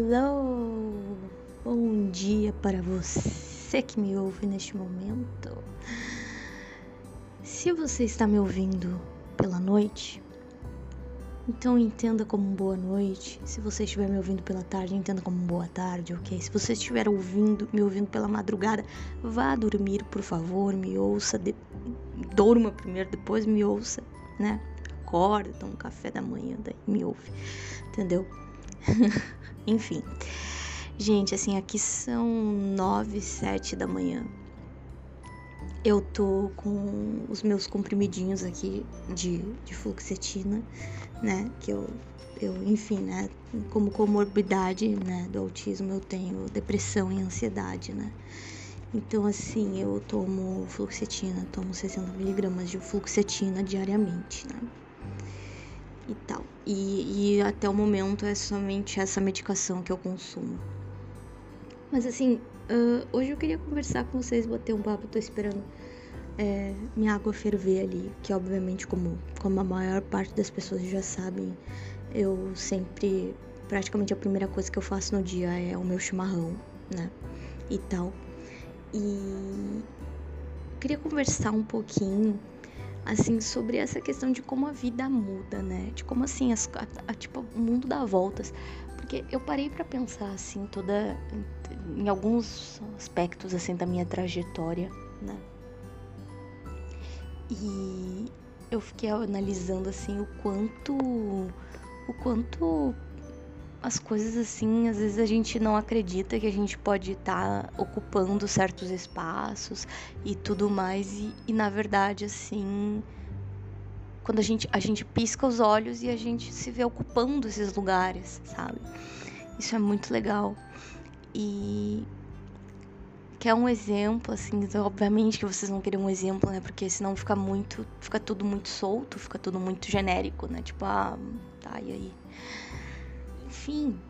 Hello! Bom dia para você que me ouve neste momento. Se você está me ouvindo pela noite, então entenda como boa noite. Se você estiver me ouvindo pela tarde, entenda como boa tarde, ok? Se você estiver ouvindo, me ouvindo pela madrugada, vá dormir, por favor, me ouça, de... dorma primeiro, depois me ouça, né? Acorda, toma um café da manhã, daí me ouve, entendeu? Enfim. Gente, assim, aqui são nove, sete da manhã. Eu tô com os meus comprimidinhos aqui de, de fluoxetina, né? Que eu, eu, enfim, né? Como comorbidade, né? Do autismo, eu tenho depressão e ansiedade, né? Então, assim, eu tomo fluoxetina, tomo 60 miligramas de fluoxetina diariamente, né? E tal. E, e até o momento é somente essa medicação que eu consumo. Mas assim, uh, hoje eu queria conversar com vocês, bater um papo, tô esperando é, minha água ferver ali, que obviamente, como, como a maior parte das pessoas já sabem, eu sempre, praticamente a primeira coisa que eu faço no dia é o meu chimarrão, né? E tal. E queria conversar um pouquinho assim, sobre essa questão de como a vida muda, né? De como assim, as, a, a, tipo, o mundo dá voltas. Porque eu parei para pensar, assim, toda. em alguns aspectos, assim, da minha trajetória, né? E eu fiquei analisando, assim, o quanto. o quanto as coisas assim, às vezes a gente não acredita que a gente pode estar tá ocupando certos espaços e tudo mais e, e, na verdade assim, quando a gente a gente pisca os olhos e a gente se vê ocupando esses lugares, sabe? Isso é muito legal. E que é um exemplo, assim, então, obviamente que vocês vão querer um exemplo, né? Porque senão fica muito, fica tudo muito solto, fica tudo muito genérico, né? Tipo, ah, tá, e aí? Enfim,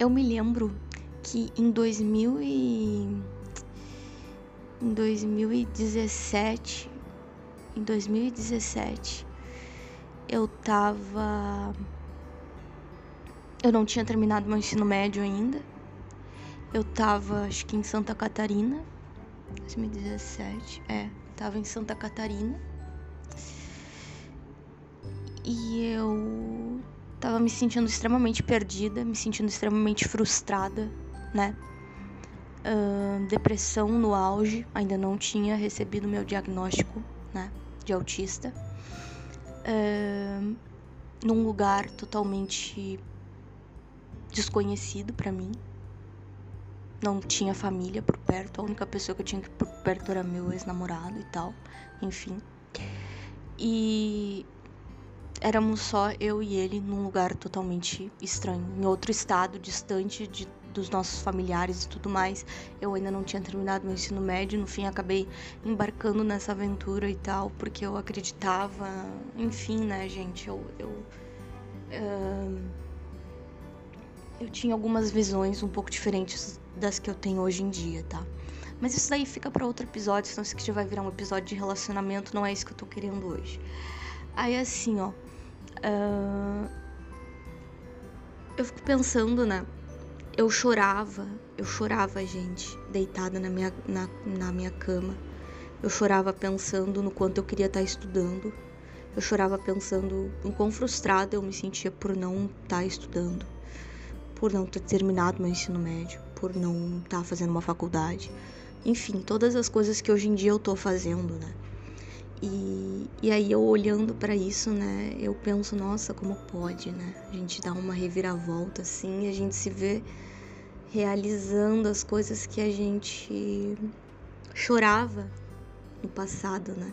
eu me lembro que em 2000 e... em 2017, em 2017, eu tava eu não tinha terminado meu ensino médio ainda. Eu tava, acho que em Santa Catarina. 2017, é, tava em Santa Catarina. E eu Tava me sentindo extremamente perdida, me sentindo extremamente frustrada, né? Uh, depressão no auge, ainda não tinha recebido meu diagnóstico, né? De autista. Uh, num lugar totalmente desconhecido para mim. Não tinha família por perto, a única pessoa que eu tinha por perto era meu ex-namorado e tal, enfim. E éramos só eu e ele num lugar totalmente estranho, em outro estado, distante de, dos nossos familiares e tudo mais. Eu ainda não tinha terminado meu ensino médio, no fim acabei embarcando nessa aventura e tal, porque eu acreditava, enfim, né, gente, eu. eu uh, eu tinha algumas visões um pouco diferentes das que eu tenho hoje em dia, tá? Mas isso daí fica para outro episódio, senão isso aqui já vai virar um episódio de relacionamento, não é isso que eu tô querendo hoje. Aí assim, ó, Uh, eu fico pensando, né? Eu chorava, eu chorava, gente, deitada na minha, na, na minha cama. Eu chorava pensando no quanto eu queria estar estudando. Eu chorava pensando em quão frustrada eu me sentia por não estar estudando, por não ter terminado meu ensino médio, por não estar fazendo uma faculdade. Enfim, todas as coisas que hoje em dia eu tô fazendo, né? E, e aí eu olhando para isso, né, eu penso, nossa, como pode, né? A gente dá uma reviravolta assim, a gente se vê realizando as coisas que a gente chorava no passado, né?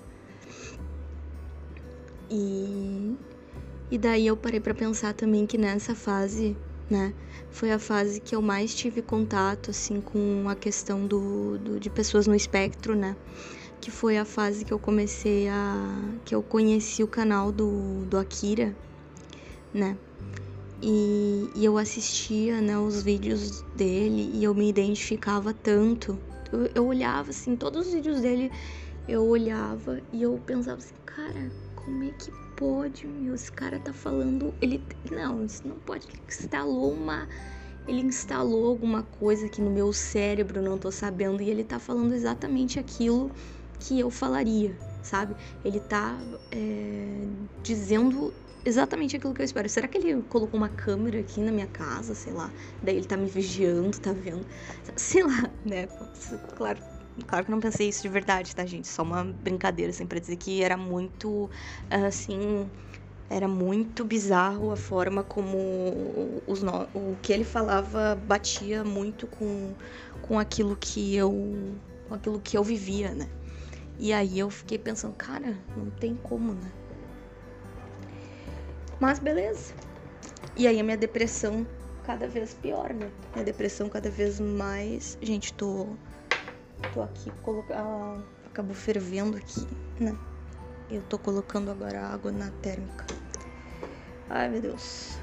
E, e daí eu parei para pensar também que nessa fase, né, foi a fase que eu mais tive contato assim com a questão do, do de pessoas no espectro, né? Que foi a fase que eu comecei a. que eu conheci o canal do, do Akira, né? E, e eu assistia né, os vídeos dele e eu me identificava tanto. Eu, eu olhava assim, todos os vídeos dele eu olhava e eu pensava assim, cara, como é que pode, meu? Esse cara tá falando. Ele. Não, isso não pode. Ele instalou uma. Ele instalou alguma coisa aqui no meu cérebro, não tô sabendo, e ele tá falando exatamente aquilo que eu falaria, sabe? Ele tá é, dizendo exatamente aquilo que eu espero. Será que ele colocou uma câmera aqui na minha casa, sei lá? Daí ele tá me vigiando, tá vendo? Sei lá, né? Claro, claro que não pensei isso de verdade, tá, gente? Só uma brincadeira, assim, pra dizer que era muito, assim, era muito bizarro a forma como os no... o que ele falava batia muito com, com aquilo que eu com aquilo que eu vivia, né? E aí eu fiquei pensando, cara, não tem como, né? Mas beleza. E aí a minha depressão cada vez pior, né? Minha depressão cada vez mais. Gente, tô. Tô aqui, colocar. Ah, acabou fervendo aqui, né? Eu tô colocando agora água na térmica. Ai, meu Deus.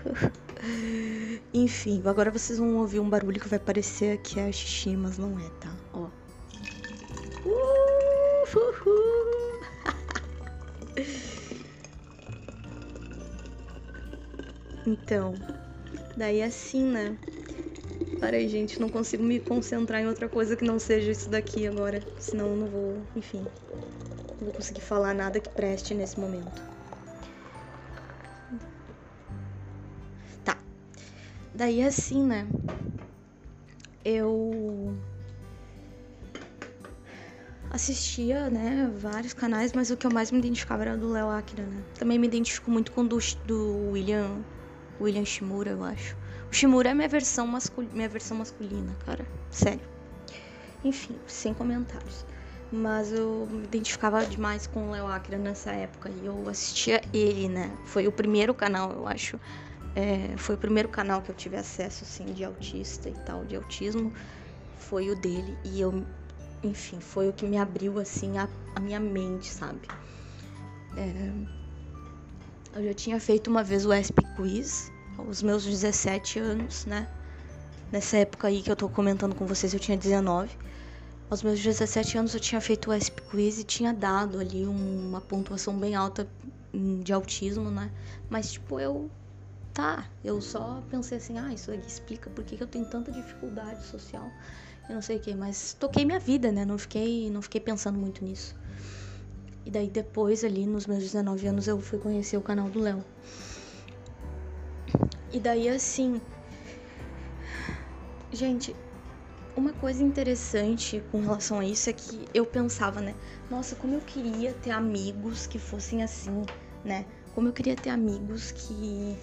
Enfim, agora vocês vão ouvir um barulho que vai parecer que é xixi, mas não é, tá? Então, daí assim, né? Para gente, não consigo me concentrar em outra coisa que não seja isso daqui agora, senão eu não vou, enfim, não vou conseguir falar nada que preste nesse momento. Tá. Daí assim, né? Eu assistia, né, vários canais, mas o que eu mais me identificava era do Léo Akira, né? Também me identifico muito com o do, do William William Shimura, eu acho. O Shimura é minha versão, mascul... minha versão masculina, cara. Sério. Enfim, sem comentários. Mas eu me identificava demais com o Léo Akira nessa época. E eu assistia ele, né? Foi o primeiro canal, eu acho. É, foi o primeiro canal que eu tive acesso, assim, de autista e tal, de autismo. Foi o dele. E eu, enfim, foi o que me abriu, assim, a, a minha mente, sabe? É, eu já tinha feito uma vez o ESP Quiz, aos meus 17 anos, né? Nessa época aí que eu tô comentando com vocês, eu tinha 19. Aos meus 17 anos eu tinha feito o ESP Quiz e tinha dado ali uma pontuação bem alta de autismo, né? Mas, tipo, eu. Tá, eu só pensei assim, ah, isso aqui explica por que eu tenho tanta dificuldade social e não sei o que, mas toquei minha vida, né? Não fiquei, não fiquei pensando muito nisso. E daí depois, ali nos meus 19 anos, eu fui conhecer o canal do Léo. E daí assim. Gente, uma coisa interessante com relação a isso é que eu pensava, né? Nossa, como eu queria ter amigos que fossem assim, né? Como eu queria ter amigos que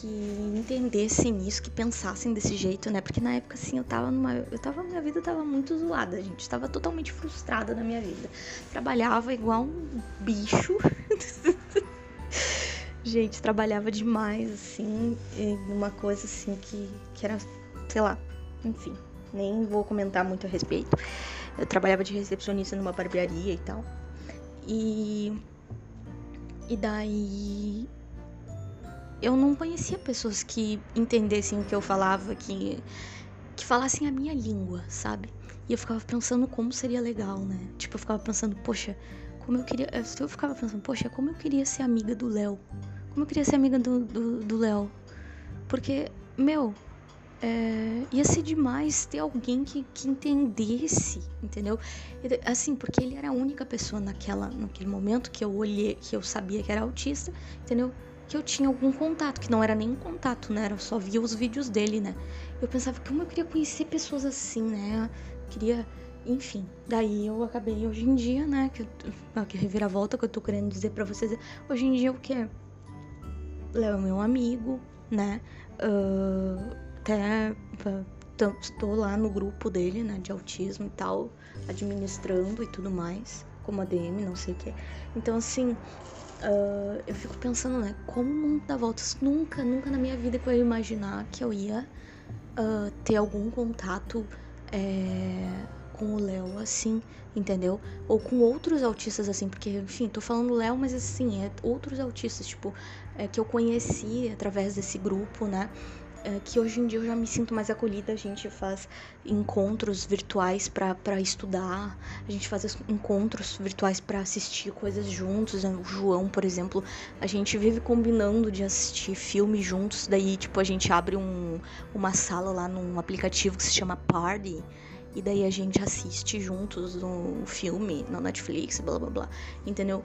que entendessem isso, que pensassem desse jeito, né? Porque na época, assim, eu tava numa. Eu tava. Minha vida tava muito zoada, gente. Tava totalmente frustrada na minha vida. Trabalhava igual um bicho. gente, trabalhava demais, assim, uma coisa assim que, que era, sei lá, enfim, nem vou comentar muito a respeito. Eu trabalhava de recepcionista numa barbearia e tal. E. E daí eu não conhecia pessoas que entendessem o que eu falava, que, que falassem a minha língua, sabe? E eu ficava pensando como seria legal, né? Tipo, eu ficava pensando, poxa, como eu queria. Eu ficava pensando, poxa, como eu queria ser amiga do Léo. Como eu queria ser amiga do Léo. Porque, meu, é, ia ser demais ter alguém que, que entendesse, entendeu? Assim, porque ele era a única pessoa naquela, naquele momento que eu olhei, que eu sabia que era autista, entendeu? Que eu tinha algum contato, que não era nem contato, né? Eu só via os vídeos dele, né? Eu pensava como eu queria conhecer pessoas assim, né? Eu queria, enfim. Daí eu acabei hoje em dia, né? Que, eu, que reviravolta que eu tô querendo dizer para vocês. Hoje em dia o que? Léo é meu amigo, né? Uh, até estou lá no grupo dele, né? De autismo e tal, administrando e tudo mais, como ADM, não sei o que. Então, assim, Uh, eu fico pensando, né? Como o mundo dá voltas. Nunca, nunca na minha vida que eu ia imaginar que eu ia uh, ter algum contato é, com o Léo, assim, entendeu? Ou com outros autistas, assim, porque, enfim, tô falando Léo, mas assim, é outros autistas, tipo, é, que eu conheci através desse grupo, né? É, que hoje em dia eu já me sinto mais acolhida. A gente faz encontros virtuais para estudar, a gente faz encontros virtuais para assistir coisas juntos. O João, por exemplo, a gente vive combinando de assistir filme juntos. Daí, tipo, a gente abre um, uma sala lá num aplicativo que se chama Party. E daí a gente assiste juntos um filme na Netflix, blá blá blá. Entendeu?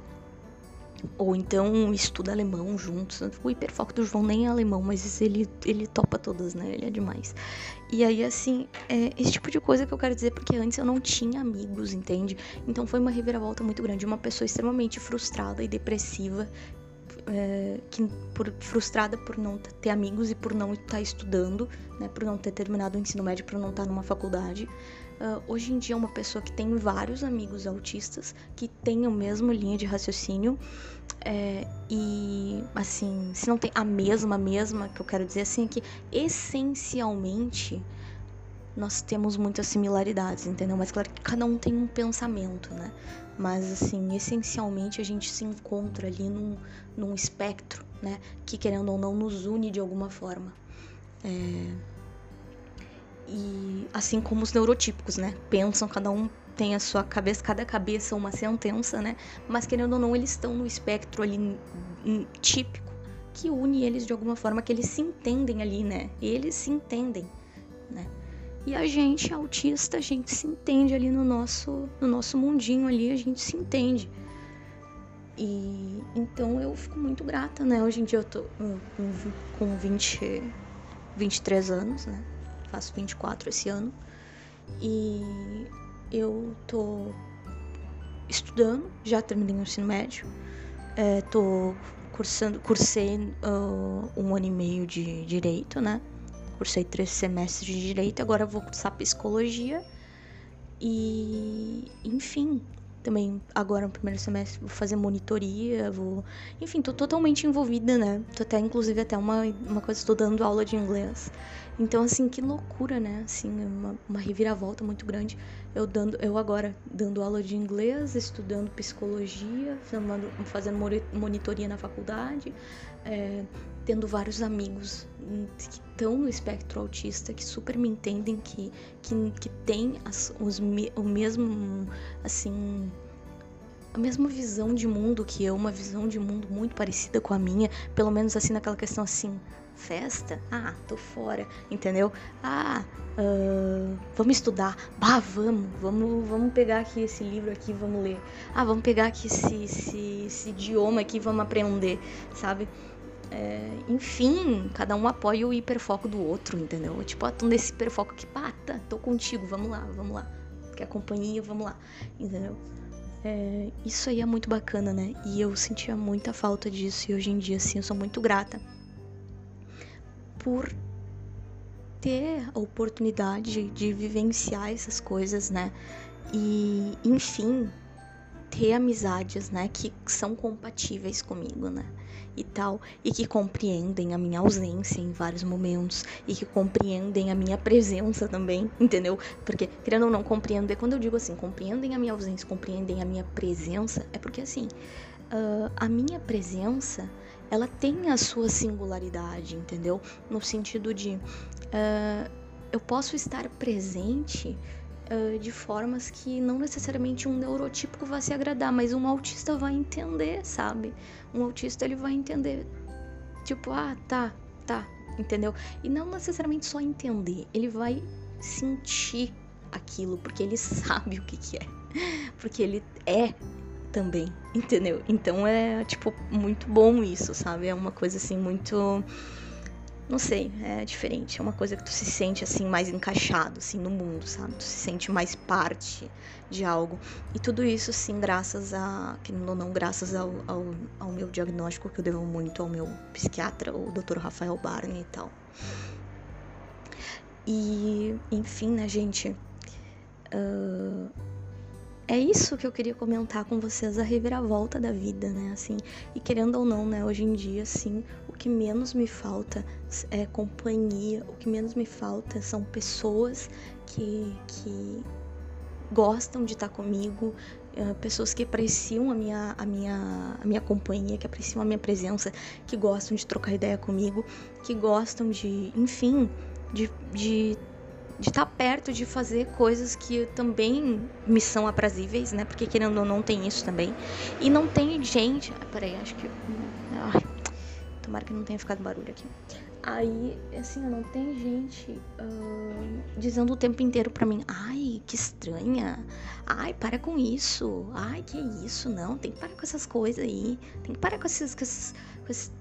Ou então estuda alemão juntos. O hiperfoco do João nem é alemão, mas ele, ele topa todas, né? Ele é demais. E aí, assim, é esse tipo de coisa que eu quero dizer, porque antes eu não tinha amigos, entende? Então foi uma reviravolta muito grande. Uma pessoa extremamente frustrada e depressiva, é, que, por, frustrada por não ter amigos e por não estar estudando, né? Por não ter terminado o ensino médio, por não estar numa faculdade. Uh, hoje em dia uma pessoa que tem vários amigos autistas, que tem a mesma linha de raciocínio. É, e assim, se não tem a mesma, mesma, que eu quero dizer assim, é que essencialmente nós temos muitas similaridades, entendeu? Mas claro que cada um tem um pensamento, né? Mas assim, essencialmente a gente se encontra ali num, num espectro, né? Que querendo ou não nos une de alguma forma. É, e assim como os neurotípicos, né? Pensam, cada um tem a sua cabeça, cada cabeça uma sentença, né? Mas querendo ou não, eles estão no espectro ali típico que une eles de alguma forma, que eles se entendem ali, né? Eles se entendem, né? E a gente, autista, a gente se entende ali no nosso, no nosso mundinho ali, a gente se entende. E então eu fico muito grata, né? Hoje em dia eu tô com, com 20, 23 anos, né? Faço 24 esse ano. E eu tô estudando, já terminei o ensino médio. É, tô cursando, cursei uh, um ano e meio de direito, né? Cursei três semestres de direito, agora vou cursar psicologia. E, enfim, também agora no primeiro semestre vou fazer monitoria, vou. Enfim, tô totalmente envolvida, né? Tô até, inclusive, até uma, uma coisa, estou dando aula de inglês. Então, assim, que loucura, né? Assim, uma, uma reviravolta muito grande. Eu dando, eu agora dando aula de inglês, estudando psicologia, fazendo monitoria na faculdade, é, tendo vários amigos que estão no espectro autista, que super me entendem, que, que, que tem as, os, o mesmo, assim, a mesma visão de mundo que eu, uma visão de mundo muito parecida com a minha, pelo menos assim naquela questão assim, Festa? Ah, tô fora, entendeu? Ah, uh, vamos estudar. Bah, vamos, vamos, vamos pegar aqui esse livro aqui, vamos ler. Ah, vamos pegar aqui esse, esse, esse idioma aqui, vamos aprender, sabe? É, enfim, cada um apoia o hiperfoco do outro, entendeu? Tipo, ah, tô nesse hiperfoco aqui, pá, tá, tô contigo, vamos lá, vamos lá. Quer companhia, vamos lá, entendeu? É, isso aí é muito bacana, né? E eu sentia muita falta disso e hoje em dia, assim, eu sou muito grata por ter a oportunidade de vivenciar essas coisas, né? E, enfim, ter amizades, né, que são compatíveis comigo, né? E tal, e que compreendem a minha ausência em vários momentos e que compreendem a minha presença também, entendeu? Porque querendo ou não compreender, quando eu digo assim, compreendem a minha ausência, compreendem a minha presença, é porque assim, uh, a minha presença ela tem a sua singularidade, entendeu? No sentido de uh, eu posso estar presente uh, de formas que não necessariamente um neurotípico vai se agradar, mas um autista vai entender, sabe? Um autista ele vai entender, tipo, ah, tá, tá, entendeu? E não necessariamente só entender, ele vai sentir aquilo, porque ele sabe o que, que é, porque ele é também, entendeu? Então é, tipo, muito bom isso, sabe? É uma coisa assim muito. Não sei, é diferente. É uma coisa que tu se sente assim mais encaixado assim no mundo, sabe? Tu se sente mais parte de algo. E tudo isso, sim, graças a. Que não, não graças ao, ao, ao meu diagnóstico, que eu devo muito ao meu psiquiatra, o Dr. Rafael Barney e tal. E, enfim, né, gente? Uh, é isso que eu queria comentar com vocês, a reviravolta da vida, né? Assim, e querendo ou não, né? Hoje em dia, assim, o que menos me falta é companhia, o que menos me falta são pessoas que, que gostam de estar comigo, Uh, pessoas que apreciam a minha, a, minha, a minha companhia, que apreciam a minha presença, que gostam de trocar ideia comigo, que gostam de, enfim, de, de de estar tá perto, de fazer coisas que também me são aprazíveis, né? Porque querendo ou não tem isso também. E não tem gente. Ah, peraí, acho que. Ai, tomara que não tenha ficado barulho aqui. Aí, assim, não tem gente uh, dizendo o tempo inteiro pra mim: ai, que estranha. Ai, para com isso. Ai, que isso. Não, tem que parar com essas coisas aí. Tem que parar com esses, com esses, com esses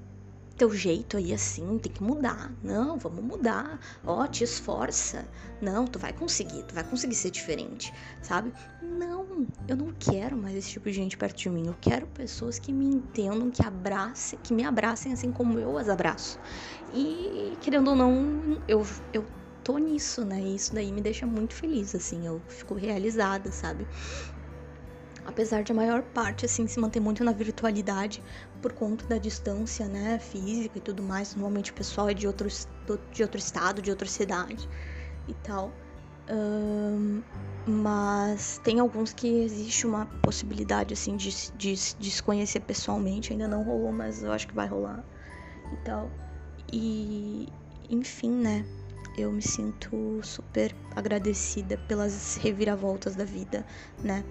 teu jeito aí assim, tem que mudar. Não, vamos mudar. Ó, oh, te esforça. Não, tu vai conseguir, tu vai conseguir ser diferente, sabe? Não, eu não quero mais esse tipo de gente perto de mim. Eu quero pessoas que me entendam, que abracem, que me abracem assim como eu as abraço. E querendo ou não, eu eu tô nisso, né? E isso daí me deixa muito feliz, assim, eu fico realizada, sabe? Apesar de a maior parte assim se manter muito na virtualidade por conta da distância, né, física e tudo mais. Normalmente o pessoal é de outro, de outro estado, de outra cidade e tal. Um, mas tem alguns que existe uma possibilidade assim de, de, de se conhecer pessoalmente. Ainda não rolou, mas eu acho que vai rolar e tal. E enfim, né? Eu me sinto super agradecida pelas reviravoltas da vida, né?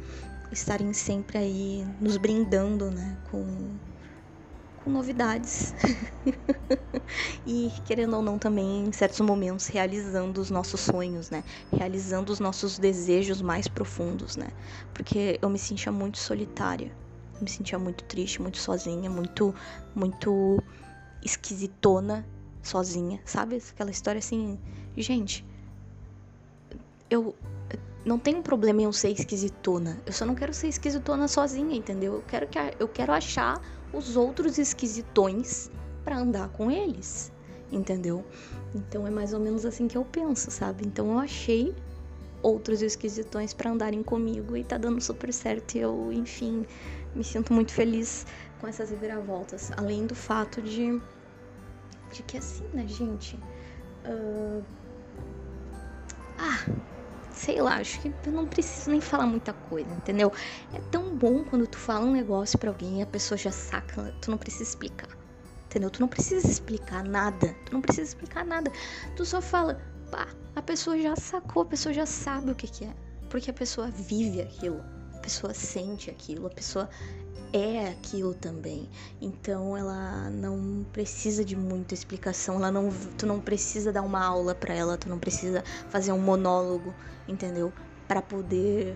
Estarem sempre aí nos brindando, né, com, com novidades. e querendo ou não também em certos momentos realizando os nossos sonhos, né? Realizando os nossos desejos mais profundos, né? Porque eu me sentia muito solitária. Eu me sentia muito triste, muito sozinha, muito muito esquisitona sozinha, sabe? Aquela história assim, gente, eu não tem um problema em eu ser esquisitona. Eu só não quero ser esquisitona sozinha, entendeu? Eu quero, que, eu quero achar os outros esquisitões para andar com eles, entendeu? Então é mais ou menos assim que eu penso, sabe? Então eu achei outros esquisitões para andarem comigo e tá dando super certo. E eu, enfim, me sinto muito feliz com essas reviravoltas. Além do fato de, de que assim, né, gente? Uh... Ah, sei lá, acho que eu não preciso nem falar muita coisa, entendeu? É tão bom quando tu fala um negócio para alguém e a pessoa já saca, tu não precisa explicar. Entendeu? Tu não precisa explicar nada. Tu não precisa explicar nada. Tu só fala, pá, a pessoa já sacou, a pessoa já sabe o que, que é. Porque a pessoa vive aquilo, a pessoa sente aquilo, a pessoa é aquilo também. Então ela não precisa de muita explicação, ela não, tu não precisa dar uma aula para ela, tu não precisa fazer um monólogo, entendeu? Para poder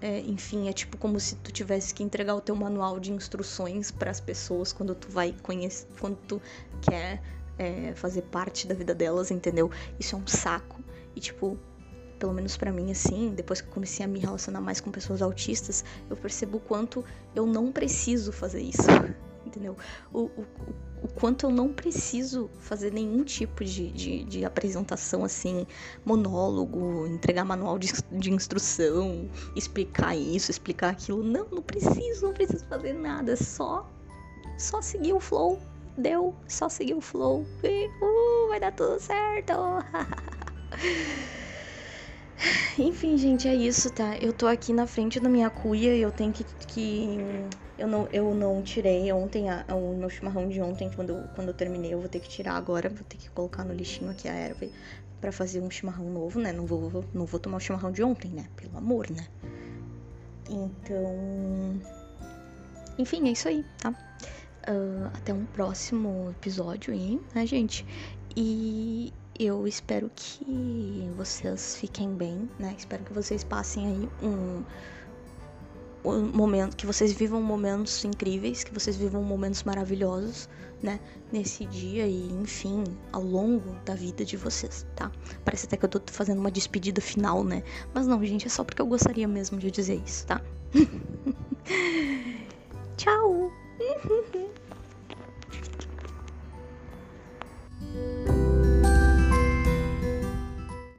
é, enfim, é tipo como se tu tivesse que entregar o teu manual de instruções para as pessoas quando tu vai conhecer, quando tu quer é, fazer parte da vida delas, entendeu? Isso é um saco. E tipo, pelo menos para mim assim, depois que eu comecei a me relacionar mais com pessoas autistas, eu percebo o quanto eu não preciso fazer isso, entendeu? O, o, o quanto eu não preciso fazer nenhum tipo de, de, de apresentação assim, monólogo, entregar manual de, de instrução, explicar isso, explicar aquilo. Não, não preciso, não preciso fazer nada, só, só seguir o flow. Deu, só seguir o flow. E, uh, vai dar tudo certo. Enfim, gente, é isso, tá? Eu tô aqui na frente da minha cuia e eu tenho que. que eu, não, eu não tirei ontem a, o meu chimarrão de ontem, quando, quando eu terminei. Eu vou ter que tirar agora, vou ter que colocar no lixinho aqui a erva para fazer um chimarrão novo, né? Não vou, não vou tomar o chimarrão de ontem, né? Pelo amor, né? Então. Enfim, é isso aí, tá? Uh, até um próximo episódio aí, né, gente? E eu espero que vocês fiquem bem, né? Espero que vocês passem aí um, um momento, que vocês vivam momentos incríveis, que vocês vivam momentos maravilhosos, né? Nesse dia e, enfim, ao longo da vida de vocês, tá? Parece até que eu tô fazendo uma despedida final, né? Mas não, gente, é só porque eu gostaria mesmo de dizer isso, tá? Tchau!